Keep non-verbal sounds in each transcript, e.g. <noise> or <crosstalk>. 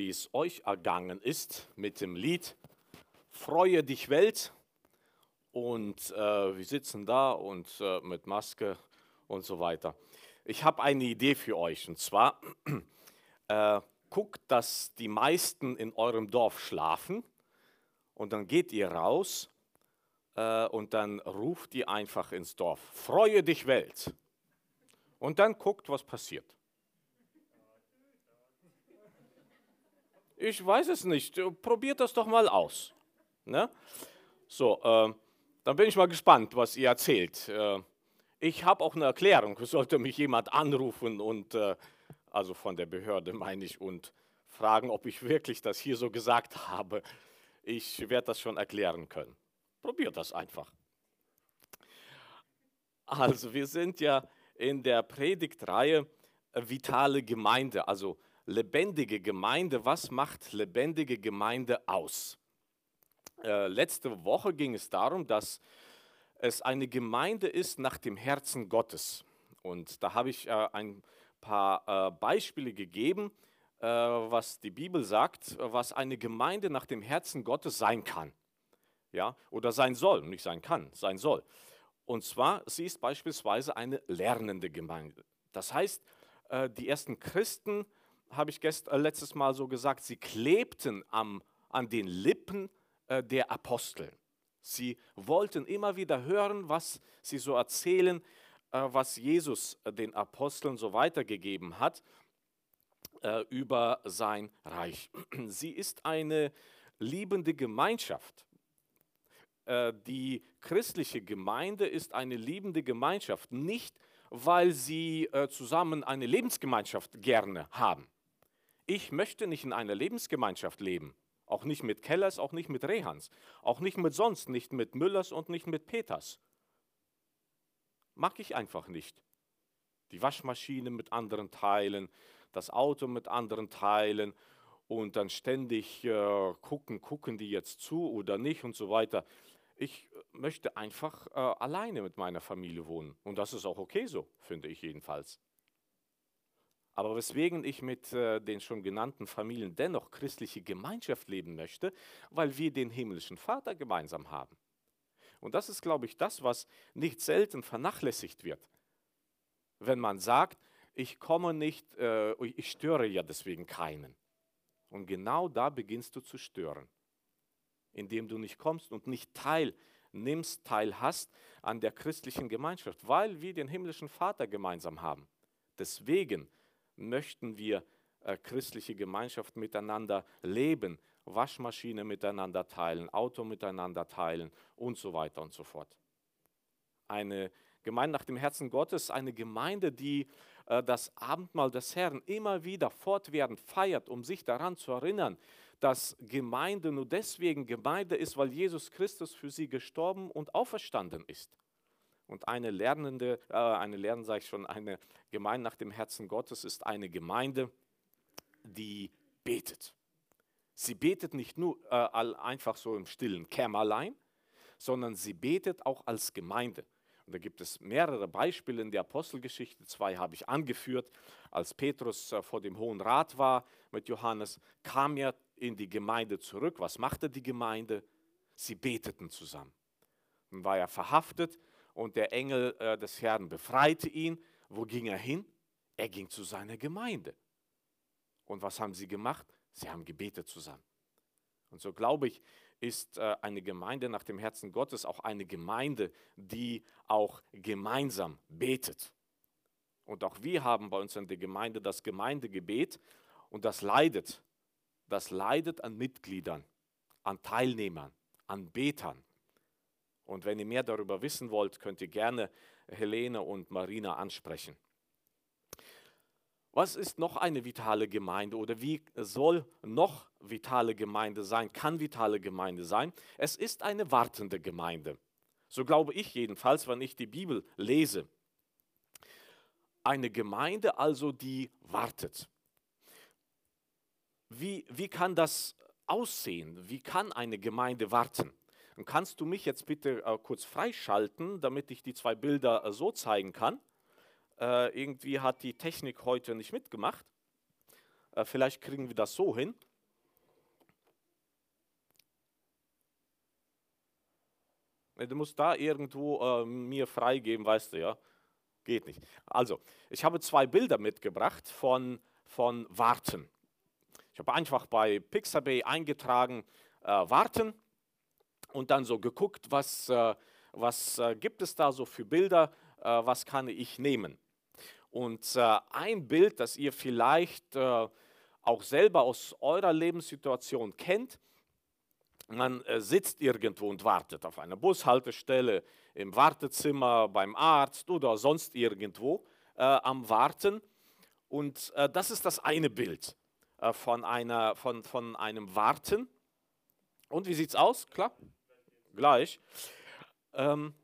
wie es euch ergangen ist mit dem Lied Freue dich Welt. Und äh, wir sitzen da und äh, mit Maske und so weiter. Ich habe eine Idee für euch und zwar <clears throat> äh, guckt, dass die meisten in eurem Dorf schlafen und dann geht ihr raus äh, und dann ruft ihr einfach ins Dorf, freue dich Welt. Und dann guckt, was passiert. Ich weiß es nicht. Probiert das doch mal aus. Ne? So, äh, dann bin ich mal gespannt, was ihr erzählt. Äh, ich habe auch eine Erklärung. <laughs> Sollte mich jemand anrufen und, äh, also von der Behörde meine ich, und fragen, ob ich wirklich das hier so gesagt habe. Ich werde das schon erklären können. Probiert das einfach. Also, wir sind ja in der Predigtreihe Vitale Gemeinde, also lebendige Gemeinde, was macht lebendige Gemeinde aus? Äh, letzte Woche ging es darum, dass es eine Gemeinde ist nach dem Herzen Gottes. Und da habe ich äh, ein paar äh, Beispiele gegeben, äh, was die Bibel sagt, was eine Gemeinde nach dem Herzen Gottes sein kann. Ja, oder sein soll, nicht sein kann, sein soll. Und zwar, sie ist beispielsweise eine lernende Gemeinde. Das heißt, äh, die ersten Christen habe ich gest, äh, letztes Mal so gesagt, sie klebten am, an den Lippen äh, der Apostel. Sie wollten immer wieder hören, was sie so erzählen, äh, was Jesus äh, den Aposteln so weitergegeben hat äh, über sein Reich. <clears throat> Sie ist eine liebende Gemeinschaft. Die christliche Gemeinde ist eine liebende Gemeinschaft, nicht weil sie zusammen eine Lebensgemeinschaft gerne haben ich möchte nicht in einer Lebensgemeinschaft leben. Auch nicht mit Kellers, auch nicht mit Rehans. Auch nicht mit sonst, nicht mit Müllers und nicht mit Peters. Mag ich einfach nicht. Die Waschmaschine mit anderen Teilen, das Auto mit anderen Teilen und dann ständig äh, gucken, gucken die jetzt zu oder nicht und so weiter. Ich möchte einfach äh, alleine mit meiner Familie wohnen. Und das ist auch okay so, finde ich jedenfalls. Aber weswegen ich mit äh, den schon genannten Familien dennoch christliche Gemeinschaft leben möchte, weil wir den himmlischen Vater gemeinsam haben. Und das ist, glaube ich, das, was nicht selten vernachlässigt wird. Wenn man sagt, ich komme nicht, äh, ich störe ja deswegen keinen. Und genau da beginnst du zu stören, indem du nicht kommst und nicht teilnimmst, teilhast an der christlichen Gemeinschaft, weil wir den himmlischen Vater gemeinsam haben. Deswegen möchten wir äh, christliche Gemeinschaft miteinander leben, Waschmaschine miteinander teilen, Auto miteinander teilen und so weiter und so fort. Eine Gemeinde nach dem Herzen Gottes, eine Gemeinde, die äh, das Abendmahl des Herrn immer wieder fortwährend feiert, um sich daran zu erinnern, dass Gemeinde nur deswegen Gemeinde ist, weil Jesus Christus für sie gestorben und auferstanden ist. Und eine lernende, äh, eine Lernende, sage ich schon, eine Gemeinde nach dem Herzen Gottes ist eine Gemeinde, die betet. Sie betet nicht nur äh, einfach so im stillen Kämmerlein, sondern sie betet auch als Gemeinde. Und da gibt es mehrere Beispiele in der Apostelgeschichte. Zwei habe ich angeführt. Als Petrus äh, vor dem Hohen Rat war mit Johannes, kam er in die Gemeinde zurück. Was machte die Gemeinde? Sie beteten zusammen. Dann war er verhaftet und der Engel äh, des Herrn befreite ihn. Wo ging er hin? Er ging zu seiner Gemeinde. Und was haben sie gemacht? Sie haben gebetet zusammen. Und so glaube ich, ist äh, eine Gemeinde nach dem Herzen Gottes auch eine Gemeinde, die auch gemeinsam betet. Und auch wir haben bei uns in der Gemeinde das Gemeindegebet und das leidet. Das leidet an Mitgliedern, an Teilnehmern, an Betern. Und wenn ihr mehr darüber wissen wollt, könnt ihr gerne Helene und Marina ansprechen. Was ist noch eine vitale Gemeinde oder wie soll noch vitale Gemeinde sein, kann vitale Gemeinde sein? Es ist eine wartende Gemeinde. So glaube ich jedenfalls, wenn ich die Bibel lese. Eine Gemeinde also, die wartet. Wie, wie kann das aussehen? Wie kann eine Gemeinde warten? Und kannst du mich jetzt bitte äh, kurz freischalten, damit ich die zwei Bilder äh, so zeigen kann? Äh, irgendwie hat die Technik heute nicht mitgemacht. Äh, vielleicht kriegen wir das so hin. Äh, du musst da irgendwo ähm, mir freigeben, weißt du ja. Geht nicht. Also, ich habe zwei Bilder mitgebracht von, von Warten. Ich habe einfach bei Pixabay eingetragen, äh, Warten und dann so geguckt, was, äh, was äh, gibt es da so für Bilder, äh, was kann ich nehmen. Und ein Bild, das ihr vielleicht auch selber aus eurer Lebenssituation kennt, man sitzt irgendwo und wartet auf einer Bushaltestelle, im Wartezimmer, beim Arzt oder sonst irgendwo äh, am Warten. Und äh, das ist das eine Bild äh, von, einer, von, von einem Warten. Und wie sieht es aus? Klar? Gleich. Ähm,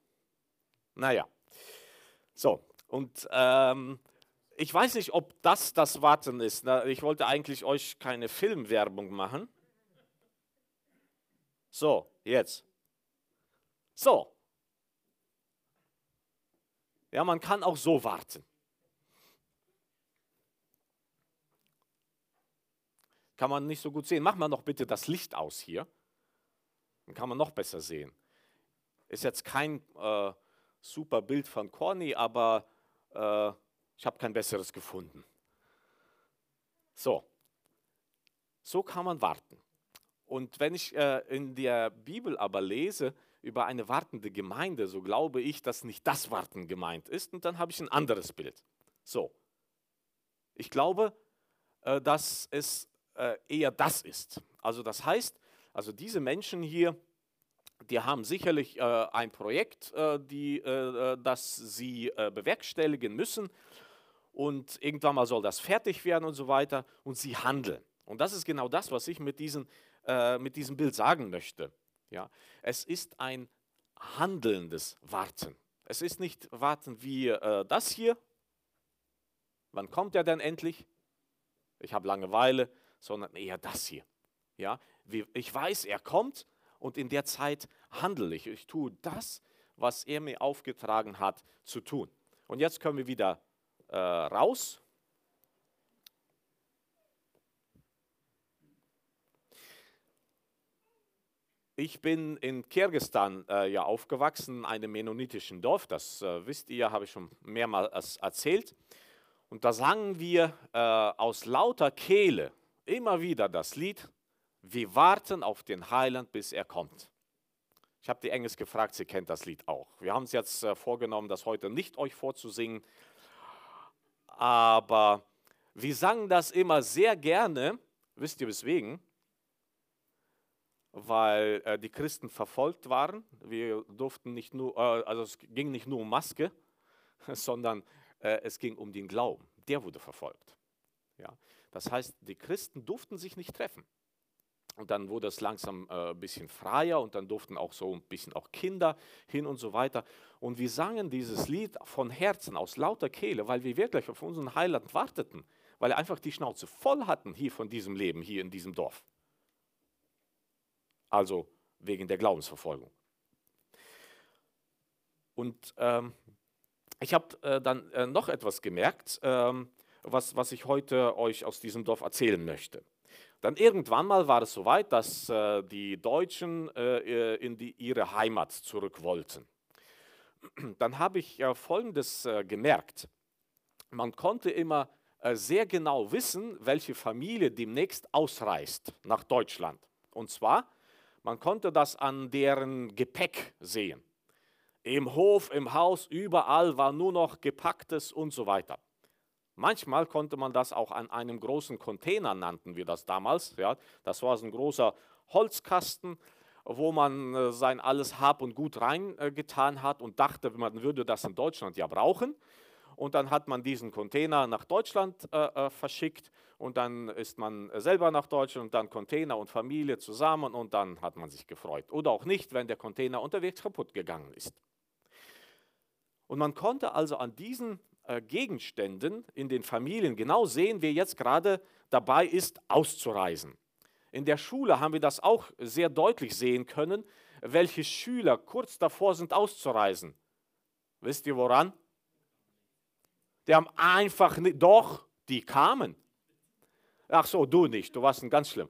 naja. So, und ähm, ich weiß nicht, ob das das Warten ist. Ich wollte eigentlich euch keine Filmwerbung machen. So, jetzt. So. Ja, man kann auch so warten. Kann man nicht so gut sehen. Mach mal noch bitte das Licht aus hier. Dann kann man noch besser sehen. Ist jetzt kein äh, super Bild von Corny, aber äh, ich habe kein besseres gefunden. So, so kann man warten. Und wenn ich äh, in der Bibel aber lese über eine wartende Gemeinde, so glaube ich, dass nicht das Warten gemeint ist. Und dann habe ich ein anderes Bild. So, ich glaube, äh, dass es äh, eher das ist. Also das heißt, also diese Menschen hier, die haben sicherlich äh, ein Projekt, äh, die, äh, äh, das sie bewerkstelligen müssen. Und irgendwann mal soll das fertig werden und so weiter. Und sie handeln. Und das ist genau das, was ich mit, diesen, mit diesem Bild sagen möchte. Ja, es ist ein handelndes Warten. Es ist nicht Warten wie äh, das hier. Wann kommt er denn endlich? Ich habe Langeweile, sondern eher das hier. Ja, ich weiß, er kommt und in der Zeit handle ich. Ich tue das, was er mir aufgetragen hat zu tun. Und jetzt können wir wieder äh, raus Ich bin in Kirgistan äh, ja aufgewachsen, einem mennonitischen Dorf. Das äh, wisst ihr, habe ich schon mehrmals erzählt. Und da sangen wir äh, aus lauter Kehle immer wieder das Lied, wir warten auf den Heiland, bis er kommt. Ich habe die Engels gefragt, sie kennt das Lied auch. Wir haben es jetzt äh, vorgenommen, das heute nicht euch vorzusingen, aber wir sangen das immer sehr gerne. Wisst ihr weswegen? weil äh, die Christen verfolgt waren. Wir durften nicht nur, äh, also es ging nicht nur um Maske, <laughs> sondern äh, es ging um den Glauben. Der wurde verfolgt. Ja? Das heißt, die Christen durften sich nicht treffen. Und dann wurde es langsam äh, ein bisschen freier und dann durften auch so ein bisschen auch Kinder hin und so weiter. Und wir sangen dieses Lied von Herzen, aus lauter Kehle, weil wir wirklich auf unseren Heiland warteten, weil wir einfach die Schnauze voll hatten hier von diesem Leben, hier in diesem Dorf also wegen der Glaubensverfolgung. Und ähm, ich habe äh, dann äh, noch etwas gemerkt, ähm, was, was ich heute euch aus diesem Dorf erzählen möchte. Dann irgendwann mal war es soweit, dass äh, die Deutschen äh, in die, ihre Heimat zurück wollten. <clears throat> Dann habe ich Folgendes äh, gemerkt. Man konnte immer äh, sehr genau wissen, welche Familie demnächst ausreist nach Deutschland. Und zwar man konnte das an deren Gepäck sehen. Im Hof, im Haus, überall war nur noch gepacktes und so weiter. Manchmal konnte man das auch an einem großen Container, nannten wir das damals. Ja. Das war so ein großer Holzkasten, wo man äh, sein alles Hab und Gut reingetan hat und dachte, man würde das in Deutschland ja brauchen. Und dann hat man diesen Container nach Deutschland äh, äh verschickt und dann ist man selber nach Deutschland und dann Container und Familie zusammen und dann hat man sich gefreut. Oder auch nicht, wenn der Container unterwegs kaputt gegangen ist. Und man konnte also an diesen äh, Gegenständen in den Familien genau sehen, wer jetzt gerade dabei ist, auszureisen. In der Schule haben wir das auch sehr deutlich sehen können, welche Schüler kurz davor sind, auszureisen. Wisst ihr woran? Die haben einfach nicht, doch, die kamen. Ach so, du nicht, du warst ein ganz schlimm.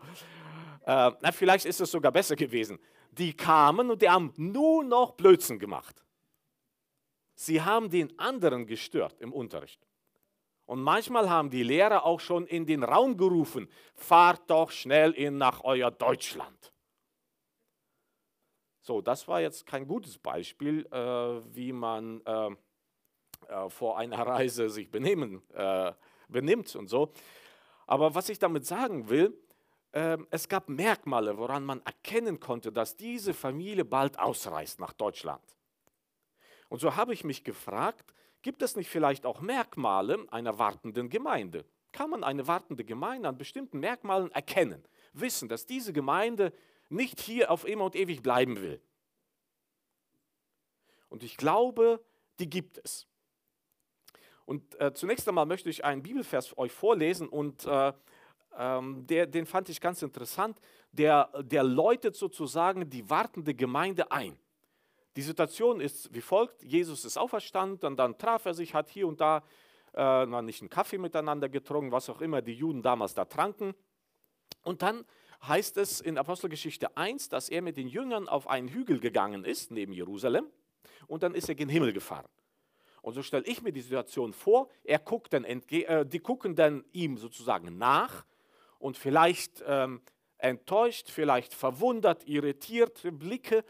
Äh, na, vielleicht ist es sogar besser gewesen. die kamen und die haben nur noch Blödsinn gemacht. Sie haben den anderen gestört im Unterricht. Und manchmal haben die Lehrer auch schon in den Raum gerufen, fahrt doch schnell in nach euer Deutschland. So, das war jetzt kein gutes Beispiel, äh, wie man äh, äh, vor einer Reise sich benehmen, äh, benimmt und so. Aber was ich damit sagen will, ähm, es gab Merkmale, woran man erkennen konnte, dass diese Familie bald ausreist nach Deutschland. Und so habe ich mich gefragt, gibt es nicht vielleicht auch Merkmale einer wartenden Gemeinde? Kann man eine wartende Gemeinde an bestimmten Merkmalen erkennen, wissen, dass diese Gemeinde nicht hier auf immer und ewig bleiben will? Und ich glaube, die gibt es. Und äh, zunächst einmal möchte ich einen Bibelvers euch vorlesen und äh, ähm, der, den fand ich ganz interessant. Der, der läutet sozusagen die wartende Gemeinde ein. Die Situation ist wie folgt: Jesus ist auferstanden, und dann traf er sich, hat hier und da äh, nicht einen Kaffee miteinander getrunken, was auch immer die Juden damals da tranken. Und dann heißt es in Apostelgeschichte 1, dass er mit den Jüngern auf einen Hügel gegangen ist, neben Jerusalem, und dann ist er gen Himmel gefahren. Und so stelle ich mir die Situation vor, er guckt dann äh, die gucken dann ihm sozusagen nach und vielleicht ähm, enttäuscht, vielleicht verwundert, irritiert Blicke.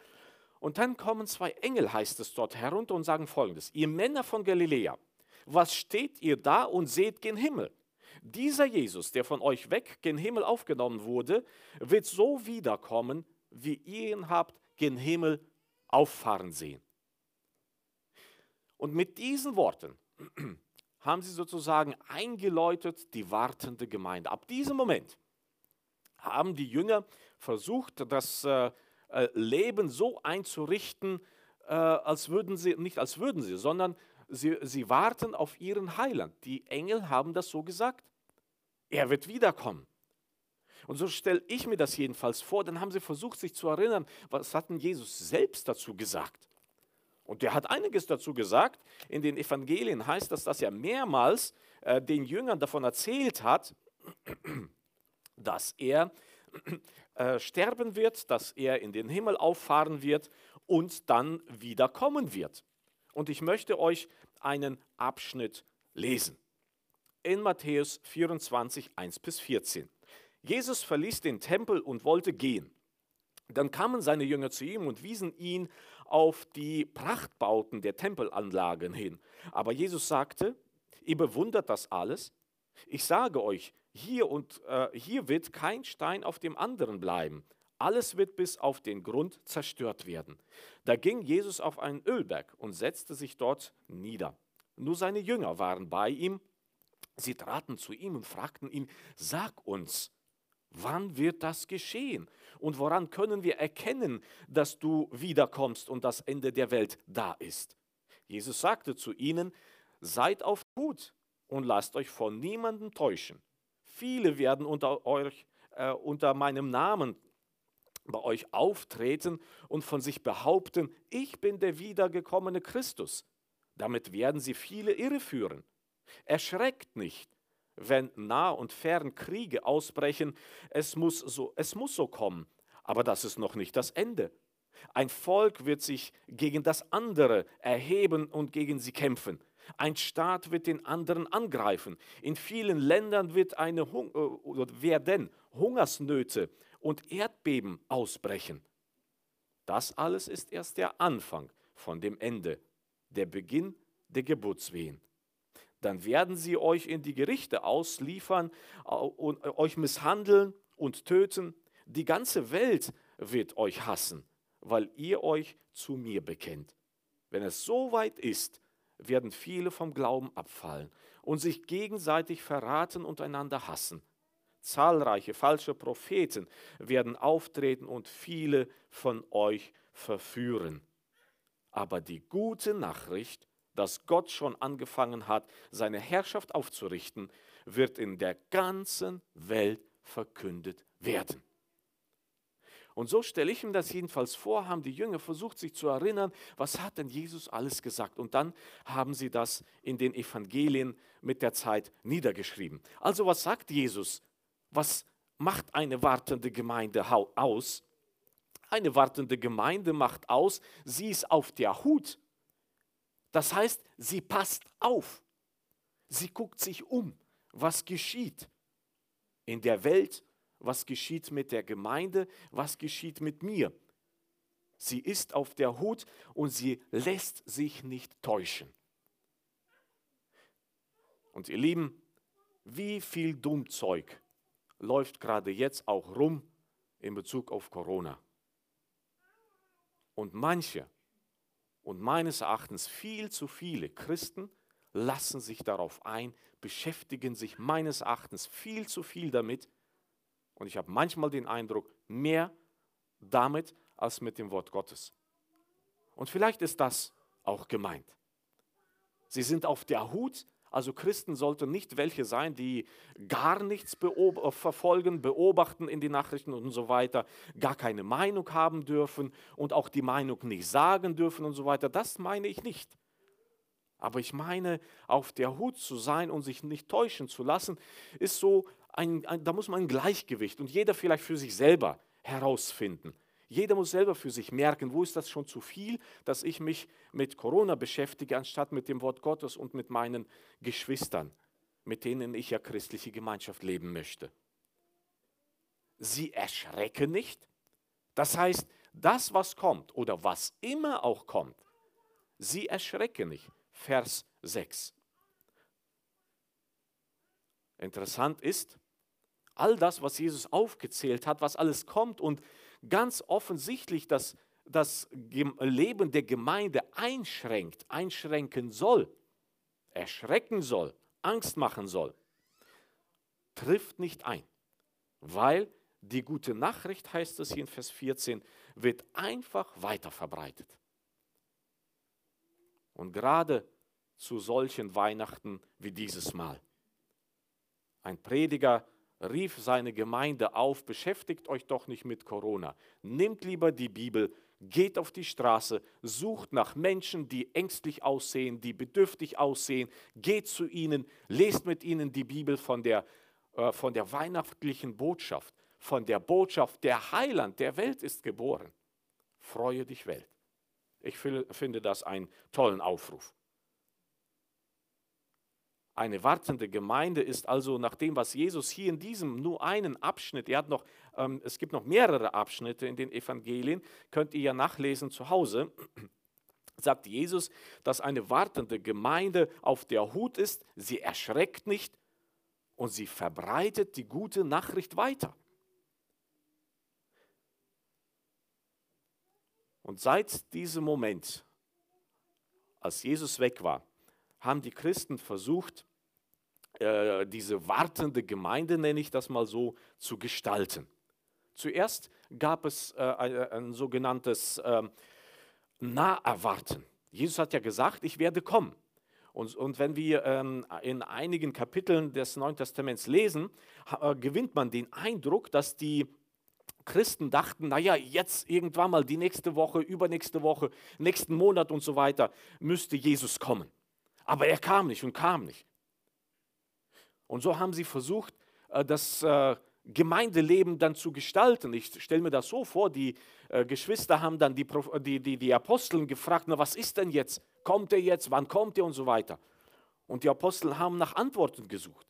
Und dann kommen zwei Engel, heißt es dort, herunter und sagen folgendes, ihr Männer von Galiläa, was steht ihr da und seht gen Himmel? Dieser Jesus, der von euch weg gen Himmel aufgenommen wurde, wird so wiederkommen, wie ihr ihn habt gen Himmel auffahren sehen. Und mit diesen Worten <clears throat> haben sie sozusagen eingeläutet die wartende Gemeinde. Ab diesem Moment haben die Jünger versucht, das äh, äh, Leben so einzurichten, äh, als würden sie, nicht als würden sie, sondern sie, sie warten auf ihren Heiland. Die Engel haben das so gesagt. Er wird wiederkommen. Und so stelle ich mir das jedenfalls vor. Dann haben sie versucht, sich zu erinnern, was hat denn Jesus selbst dazu gesagt? Und der hat einiges dazu gesagt. In den Evangelien heißt das, dass er mehrmals äh, den Jüngern davon erzählt hat, <clears throat> dass er <clears throat> äh, sterben wird, dass er in den Himmel auffahren wird und dann wiederkommen wird. Und ich möchte euch einen Abschnitt lesen. In Matthäus 24, 1 bis 14. Jesus verließ den Tempel und wollte gehen. Dann kamen seine Jünger zu ihm und wiesen ihn auf die Prachtbauten der Tempelanlagen hin. Aber Jesus sagte, ihr bewundert das alles? Ich sage euch, hier und äh, hier wird kein Stein auf dem anderen bleiben. Alles wird bis auf den Grund zerstört werden. Da ging Jesus auf einen Ölberg und setzte sich dort nieder. Nur seine Jünger waren bei ihm. Sie traten zu ihm und fragten ihn, sag uns, Wann wird das geschehen? Und woran können wir erkennen, dass du wiederkommst und das Ende der Welt da ist? Jesus sagte zu ihnen, seid auf Hut und lasst euch von niemandem täuschen. Viele werden unter, euch, äh, unter meinem Namen bei euch auftreten und von sich behaupten, ich bin der wiedergekommene Christus. Damit werden sie viele irreführen. Erschreckt nicht, wenn nah und fern Kriege ausbrechen. Es muss, so, es muss so kommen. Aber das ist noch nicht das Ende. Ein Volk wird sich gegen das andere erheben und gegen sie kämpfen. Ein Staat wird den anderen angreifen. In vielen Ländern wird eine Hung äh, werden Hungersnöte und Erdbeben ausbrechen. Das alles ist erst der Anfang von dem Ende, der Beginn der Geburtswehen dann werden sie euch in die Gerichte ausliefern und äh, euch misshandeln und töten. Die ganze Welt wird euch hassen, weil ihr euch zu mir bekennt. Wenn es so weit ist, werden viele vom Glauben abfallen und sich gegenseitig verraten und einander hassen. Zahlreiche falsche Propheten werden auftreten und viele von euch verführen. Aber die gute Nachricht dass Gott schon angefangen hat, seine Herrschaft aufzurichten, wird in der ganzen Welt verkündet werden. Und so stelle ich mir das jedenfalls vor, haben die Jünger versucht, sich zu erinnern, was hat denn Jesus alles gesagt? Und dann haben sie das in den Evangelien mit der Zeit niedergeschrieben. Also was sagt Jesus? Was macht eine wartende Gemeinde aus? Eine wartende Gemeinde macht aus, sie ist auf der Hut. Das heißt, sie passt auf. Sie guckt sich um, was geschieht in der Welt, was geschieht mit der Gemeinde, was geschieht mit mir. Sie ist auf der Hut und sie lässt sich nicht täuschen. Und ihr Lieben, wie viel Dummzeug läuft gerade jetzt auch rum in Bezug auf Corona? Und manche und meines Erachtens viel zu viele Christen lassen sich darauf ein, beschäftigen sich meines Erachtens viel zu viel damit. Und ich habe manchmal den Eindruck, mehr damit als mit dem Wort Gottes. Und vielleicht ist das auch gemeint. Sie sind auf der Hut, also Christen sollten nicht welche sein, die gar nichts beob verfolgen, beobachten in den Nachrichten und so weiter, gar keine Meinung haben dürfen und auch die Meinung nicht sagen dürfen und so weiter. Das meine ich nicht. Aber ich meine, auf der Hut zu sein und sich nicht täuschen zu lassen, ist so, ein, ein, da muss man ein Gleichgewicht und jeder vielleicht für sich selber herausfinden. Jeder muss selber für sich merken, wo ist das schon zu viel, dass ich mich mit Corona beschäftige, anstatt mit dem Wort Gottes und mit meinen Geschwistern, mit denen ich ja christliche Gemeinschaft leben möchte. Sie erschrecken nicht. Das heißt, das, was kommt oder was immer auch kommt, sie erschrecken nicht. Vers 6. Interessant ist, all das, was Jesus aufgezählt hat, was alles kommt und ganz offensichtlich das, das Leben der Gemeinde einschränkt, einschränken soll, erschrecken soll, Angst machen soll, trifft nicht ein, weil die gute Nachricht, heißt es hier in Vers 14, wird einfach weiter verbreitet. Und gerade zu solchen Weihnachten wie dieses Mal. Ein Prediger rief seine Gemeinde auf, beschäftigt euch doch nicht mit Corona. Nehmt lieber die Bibel, geht auf die Straße, sucht nach Menschen, die ängstlich aussehen, die bedürftig aussehen, geht zu ihnen, lest mit ihnen die Bibel von der, äh, von der weihnachtlichen Botschaft, von der Botschaft, der Heiland der Welt ist geboren. Freue dich Welt. Ich finde das einen tollen Aufruf. Eine wartende Gemeinde ist also nach dem, was Jesus hier in diesem nur einen Abschnitt, er hat noch, ähm, es gibt noch mehrere Abschnitte in den Evangelien, könnt ihr ja nachlesen zu Hause, <clears throat> sagt Jesus, dass eine wartende Gemeinde auf der Hut ist, sie erschreckt nicht und sie verbreitet die gute Nachricht weiter. Und seit diesem Moment, als Jesus weg war, haben die Christen versucht, äh, diese wartende Gemeinde, nenne ich das mal so, zu gestalten. Zuerst gab es äh, ein, sogenanntes äh, Naherwarten. Jesus hat ja gesagt, ich werde kommen. Und, und wenn wir ähm, in einigen Kapiteln des Neuen Testaments lesen, äh, gewinnt man den Eindruck, dass die Christen dachten, naja, jetzt irgendwann mal die nächste Woche, übernächste Woche, nächsten Monat und so weiter, müsste Jesus kommen. Aber er kam nicht und kam nicht. Und so haben sie versucht, äh, das äh, Gemeindeleben dann zu gestalten. Ich stelle mir das so vor, die äh, Geschwister haben dann die, die, die, die Aposteln gefragt, na was ist denn jetzt? Kommt er jetzt? Wann kommt er? Und so weiter. Und die Apostel haben nach Antworten gesucht.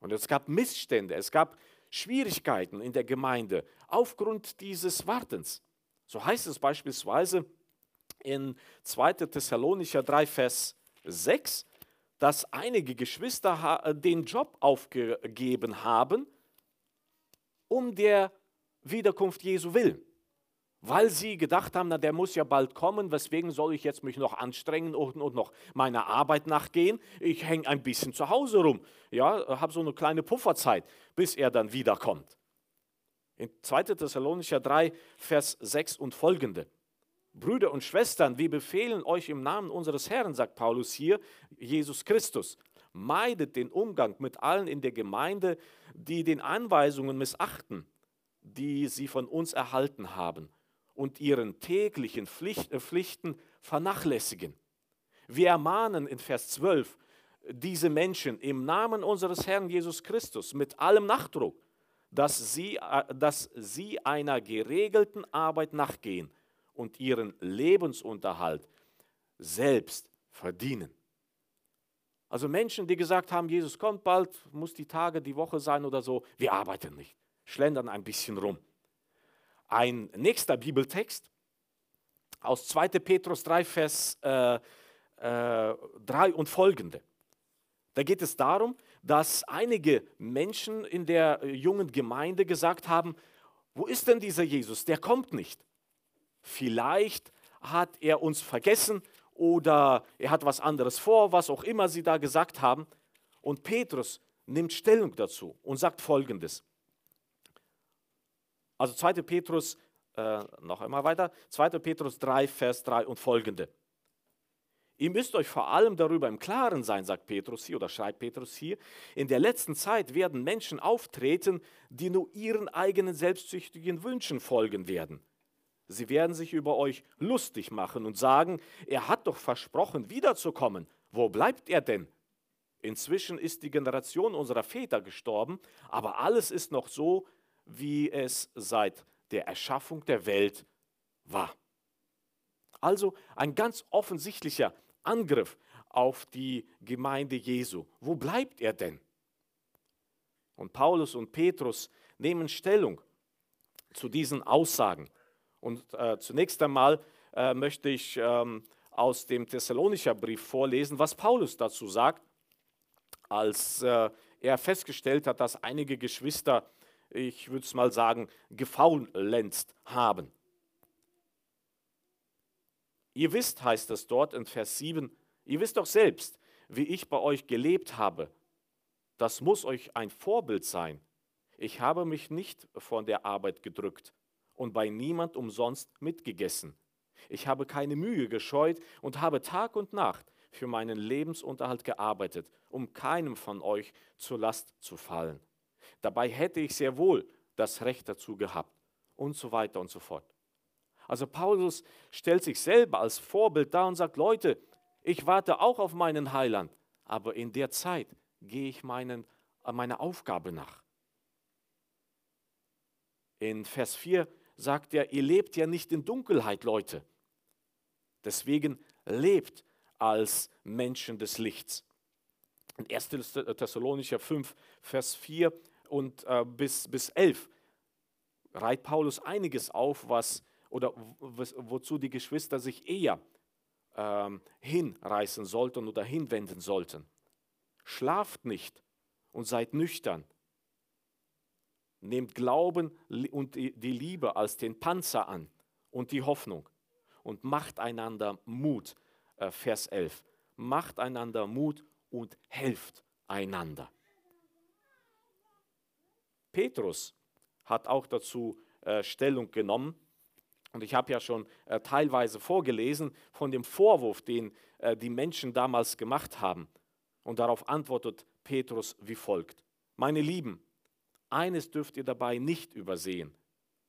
Und es gab Missstände, es gab Schwierigkeiten in der Gemeinde aufgrund dieses Wartens. So heißt es beispielsweise in 2. Thessalonicher 3, Vers 6, dass einige Geschwister äh, den Job aufgegeben haben, um der Wiederkunft Jesu willen. Weil sie gedacht haben, na, der muss ja bald kommen, weswegen soll ich jetzt mich noch anstrengen und, und noch meiner Arbeit nachgehen? Ich hänge ein bisschen zu Hause rum, ja, habe so eine kleine Pufferzeit, bis er dann wiederkommt. In 2. Thessalonicher 3, Vers 6 und folgende. Brüder und Schwestern, wir befehlen euch im Namen unseres Herrn, sagt Paulus hier, Jesus Christus, meidet den Umgang mit allen in der Gemeinde, die den Anweisungen missachten, die sie von uns erhalten haben und ihren täglichen Pflicht, äh, Pflichten vernachlässigen. Wir ermahnen in Vers 12 diese Menschen im Namen unseres Herrn Jesus Christus mit allem Nachdruck, dass sie, äh, dass sie einer geregelten Arbeit nachgehen und ihren Lebensunterhalt selbst verdienen. Also Menschen, die gesagt haben, Jesus kommt bald, muss die Tage, die Woche sein oder so, wir arbeiten nicht, schlendern ein bisschen rum. Ein nächster Bibeltext aus 2. Petrus 3, Vers äh, äh, 3 und folgende. Da geht es darum, dass einige Menschen in der jungen Gemeinde gesagt haben, wo ist denn dieser Jesus? Der kommt nicht. Vielleicht hat er uns vergessen oder er hat was anderes vor, was auch immer sie da gesagt haben. Und Petrus nimmt Stellung dazu und sagt folgendes. Also 2. Petrus, äh, noch einmal weiter, 2. Petrus 3, Vers 3 und folgende. Ihr müsst euch vor allem darüber im Klaren sein, sagt Petrus hier oder schreibt Petrus hier. In der letzten Zeit werden Menschen auftreten, die nur ihren eigenen selbstsüchtigen Wünschen folgen werden. Sie werden sich über euch lustig machen und sagen, er hat doch versprochen, wiederzukommen. Wo bleibt er denn? Inzwischen ist die Generation unserer Väter gestorben, aber alles ist noch so, wie es seit der Erschaffung der Welt war. Also ein ganz offensichtlicher Angriff auf die Gemeinde Jesu. Wo bleibt er denn? Und Paulus und Petrus nehmen Stellung zu diesen Aussagen. Und äh, zunächst einmal äh, möchte ich ähm, aus dem Thessalonischer Brief vorlesen, was Paulus dazu sagt, als äh, er festgestellt hat, dass einige Geschwister, ich würde es mal sagen, gefaulenzt haben. Ihr wisst, heißt es dort in Vers 7, ihr wisst doch selbst, wie ich bei euch gelebt habe. Das muss euch ein Vorbild sein. Ich habe mich nicht von der Arbeit gedrückt und bei niemand umsonst mitgegessen. Ich habe keine Mühe gescheut und habe Tag und Nacht für meinen Lebensunterhalt gearbeitet, um keinem von euch zur Last zu fallen. Dabei hätte ich sehr wohl das Recht dazu gehabt und so weiter und so fort. Also Paulus stellt sich selber als Vorbild dar und sagt, Leute, ich warte auch auf meinen Heiland, aber in der Zeit gehe ich meinen, meiner Aufgabe nach. In Vers 4 sagt er, ihr lebt ja nicht in Dunkelheit, Leute. Deswegen lebt als Menschen des Lichts. In 1. Thessalonicher 5, Vers 4 und äh, bis, bis 11 reiht Paulus einiges auf, was oder wozu die Geschwister sich eher ähm, hinreißen sollten oder hinwenden sollten. Schlaft nicht und seid nüchtern. Nehmt Glauben und die Liebe als den Panzer an und die Hoffnung und macht einander Mut. Äh, Vers 11. Macht einander Mut und helft einander. Petrus hat auch dazu äh, Stellung genommen und ich habe ja schon äh, teilweise vorgelesen von dem Vorwurf, den äh, die Menschen damals gemacht haben. Und darauf antwortet Petrus wie folgt. Meine Lieben, eines dürft ihr dabei nicht übersehen.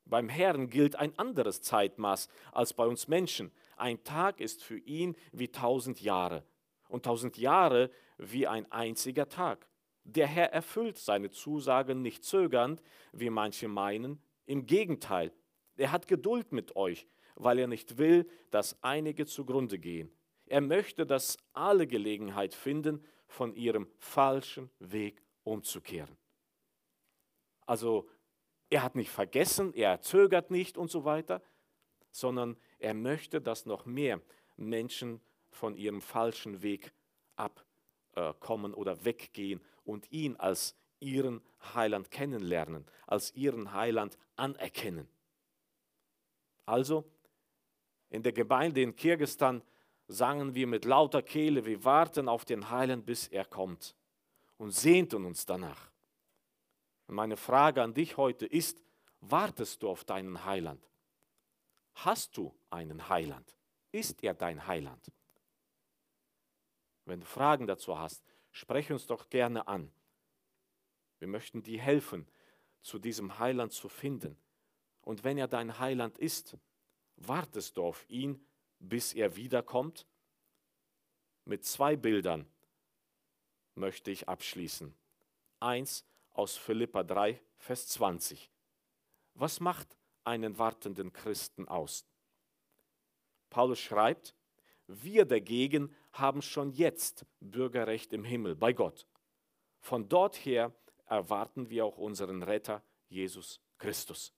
Beim Herrn gilt ein anderes Zeitmaß als bei uns Menschen. Ein Tag ist für ihn wie tausend Jahre und tausend Jahre wie ein einziger Tag. Der Herr erfüllt seine Zusagen nicht zögernd, wie manche meinen. Im Gegenteil, er hat Geduld mit euch, weil er nicht will, dass einige zugrunde gehen. Er möchte, dass alle Gelegenheit finden, von ihrem falschen Weg umzukehren. Also er hat nicht vergessen, er zögert nicht und so weiter, sondern er möchte, dass noch mehr Menschen von ihrem falschen Weg abkommen oder weggehen und ihn als ihren Heiland kennenlernen, als ihren Heiland anerkennen. Also, in der Gemeinde in Kirgistan sangen wir mit lauter Kehle, wir warten auf den Heiland, bis er kommt und sehnten uns danach. Meine Frage an dich heute ist, wartest du auf deinen Heiland? Hast du einen Heiland? Ist er dein Heiland? Wenn du Fragen dazu hast, spreche uns doch gerne an. Wir möchten dir helfen, zu diesem Heiland zu finden. Und wenn er dein Heiland ist, wartest du auf ihn, bis er wiederkommt? Mit zwei Bildern möchte ich abschließen. Eins aus Philippa 3, Vers 20. Was macht einen wartenden Christen aus? Paulus schreibt, wir dagegen haben schon jetzt Bürgerrecht im Himmel bei Gott. Von dort her erwarten wir auch unseren Retter Jesus Christus.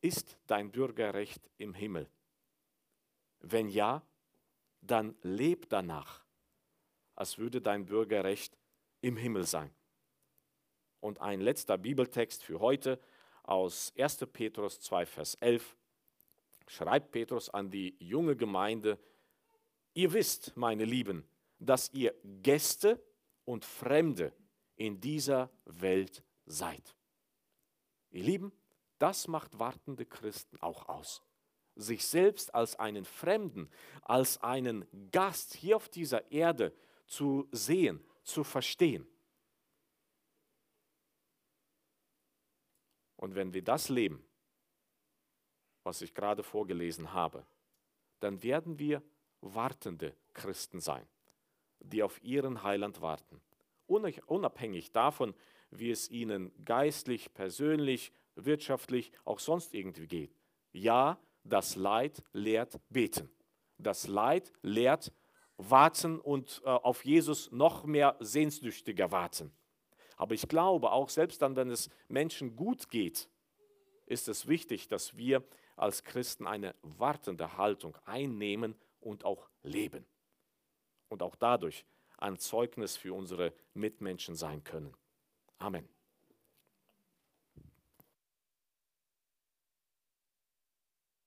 Ist dein Bürgerrecht im Himmel? Wenn ja, dann leb danach, als würde dein Bürgerrecht im Himmel sein. Und ein letzter Bibeltext für heute aus 1. Petrus 2, Vers 11 schreibt Petrus an die junge Gemeinde, ihr wisst, meine Lieben, dass ihr Gäste und Fremde in dieser Welt seid. Ihr Lieben, das macht wartende Christen auch aus. Sich selbst als einen Fremden, als einen Gast hier auf dieser Erde zu sehen, zu verstehen. Und wenn wir das leben, was ich gerade vorgelesen habe, dann werden wir wartende Christen sein, die auf ihren Heiland warten. Unabhängig davon, wie es ihnen geistlich, persönlich, wirtschaftlich, auch sonst irgendwie geht. Ja, das Leid lehrt beten. Das Leid lehrt warten und äh, auf Jesus noch mehr sehnsüchtiger warten. Aber ich glaube, auch selbst dann, wenn es Menschen gut geht, ist es wichtig, dass wir als Christen eine wartende Haltung einnehmen und auch leben. Und auch dadurch ein Zeugnis für unsere Mitmenschen sein können. Amen.